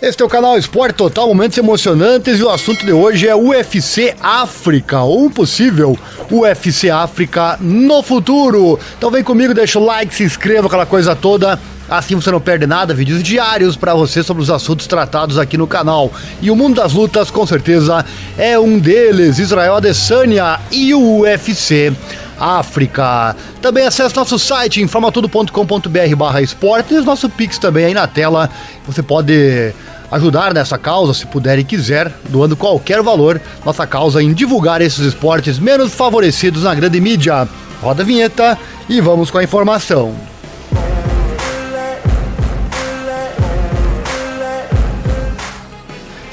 Este é o canal Esporte Total, momentos emocionantes e o assunto de hoje é UFC África, ou possível UFC África no futuro. Então vem comigo, deixa o like, se inscreva, aquela coisa toda. Assim você não perde nada, vídeos diários para você sobre os assuntos tratados aqui no canal. E o mundo das lutas, com certeza, é um deles. Israel Adesanya e o UFC África. Também acesse nosso site informatudo.com.br barra esportes, nosso Pix também aí na tela. Você pode ajudar nessa causa, se puder e quiser, doando qualquer valor, nossa causa em divulgar esses esportes menos favorecidos na grande mídia. Roda a vinheta e vamos com a informação.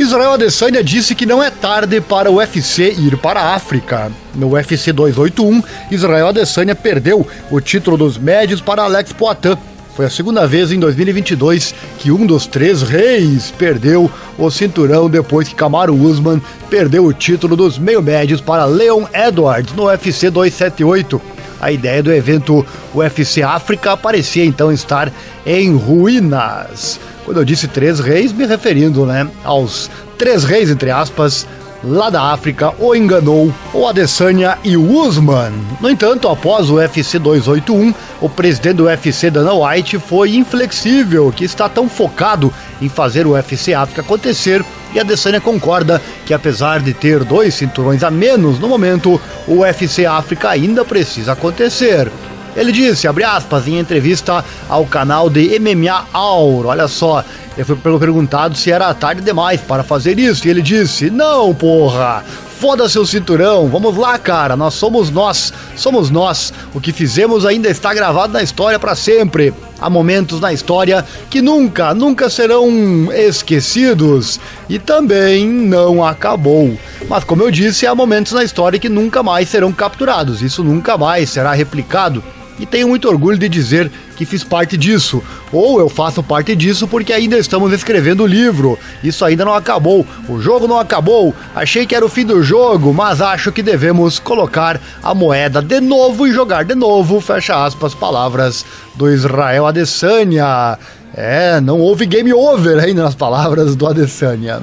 Israel Adesanya disse que não é tarde para o UFC ir para a África. No UFC 281, Israel Adesanya perdeu o título dos médios para Alex Poitin foi a segunda vez em 2022 que um dos três reis perdeu o cinturão depois que Kamaru Usman perdeu o título dos meio-médios para Leon Edwards no UFC 278. A ideia do evento UFC África parecia então estar em ruínas. Quando eu disse três reis, me referindo né, aos três reis, entre aspas, lá da África o enganou o Adesanya e o Usman. No entanto, após o UFC 281, o presidente do UFC, Dana White, foi inflexível, que está tão focado em fazer o UFC África acontecer, e a Adesanya concorda que apesar de ter dois cinturões a menos no momento, o UFC África ainda precisa acontecer. Ele disse, abre aspas, em entrevista ao canal de MMA Auro, olha só, ele foi perguntado se era tarde demais para fazer isso, e ele disse, não, porra, foda seu cinturão, vamos lá, cara, nós somos nós, somos nós, o que fizemos ainda está gravado na história para sempre. Há momentos na história que nunca, nunca serão esquecidos. E também não acabou. Mas como eu disse, há momentos na história que nunca mais serão capturados, isso nunca mais será replicado e tenho muito orgulho de dizer que fiz parte disso. Ou eu faço parte disso porque ainda estamos escrevendo o livro. Isso ainda não acabou. O jogo não acabou. Achei que era o fim do jogo, mas acho que devemos colocar a moeda de novo e jogar de novo. Fecha aspas, palavras do Israel Adesanya. É, não houve game over ainda nas palavras do Adesanya.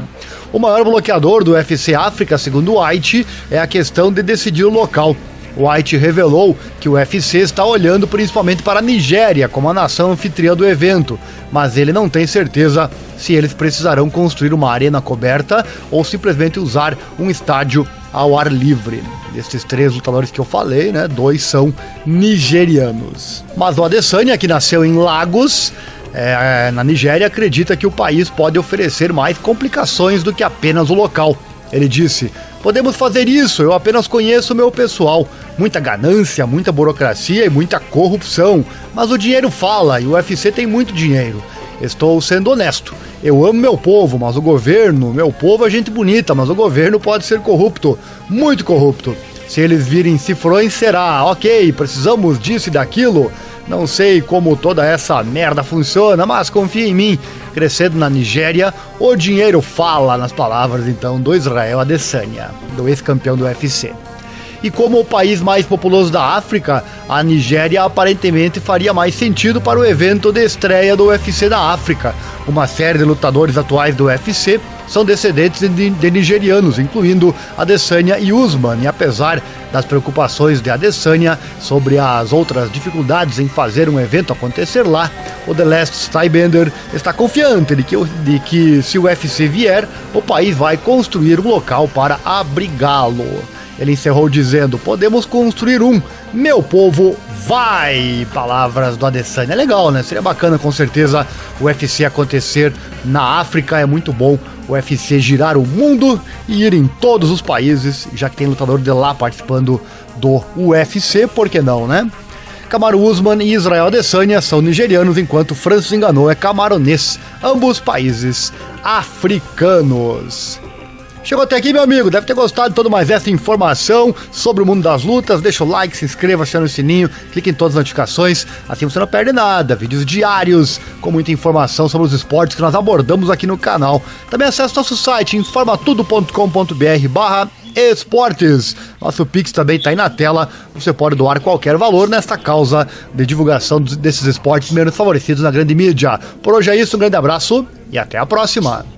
O maior bloqueador do UFC África, segundo White, é a questão de decidir o local. White revelou que o UFC está olhando principalmente para a Nigéria como a nação anfitriã do evento, mas ele não tem certeza se eles precisarão construir uma arena coberta ou simplesmente usar um estádio ao ar livre. Desses três lutadores que eu falei, né, dois são nigerianos. Mas o Adesanya, que nasceu em Lagos, é, na Nigéria, acredita que o país pode oferecer mais complicações do que apenas o local. Ele disse: Podemos fazer isso, eu apenas conheço o meu pessoal. Muita ganância, muita burocracia e muita corrupção. Mas o dinheiro fala e o UFC tem muito dinheiro. Estou sendo honesto. Eu amo meu povo, mas o governo, meu povo é gente bonita, mas o governo pode ser corrupto, muito corrupto. Se eles virem cifrões, será, ok, precisamos disso e daquilo. Não sei como toda essa merda funciona, mas confia em mim. Crescendo na Nigéria, o dinheiro fala nas palavras então do Israel Adesanya, do ex-campeão do UFC. E como o país mais populoso da África, a Nigéria aparentemente faria mais sentido para o evento de estreia do UFC da África. Uma série de lutadores atuais do UFC são descendentes de, nigerianos, incluindo Adesanya e Usman. E apesar das preocupações de Adesanya sobre as outras dificuldades em fazer um evento acontecer lá, o The Last Stybender está confiante de que, de que se o UFC vier, o país vai construir um local para abrigá-lo. Ele encerrou dizendo: Podemos construir um. Meu povo vai! Palavras do Adesanya. É legal, né? Seria bacana com certeza o UFC acontecer na África. É muito bom o UFC girar o mundo e ir em todos os países, já que tem lutador de lá participando do UFC, por que não, né? Kamaru Usman e Israel Adesanya são nigerianos, enquanto Francis Enganou é camaronês, ambos países africanos. Chegou até aqui, meu amigo. Deve ter gostado de toda mais essa informação sobre o mundo das lutas. Deixa o like, se inscreva, acione o sininho, clique em todas as notificações. Assim você não perde nada. Vídeos diários com muita informação sobre os esportes que nós abordamos aqui no canal. Também acesse nosso site informatudo.com.br barra Esportes. Nosso Pix também está aí na tela. Você pode doar qualquer valor nesta causa de divulgação desses esportes menos favorecidos na grande mídia. Por hoje é isso, um grande abraço e até a próxima.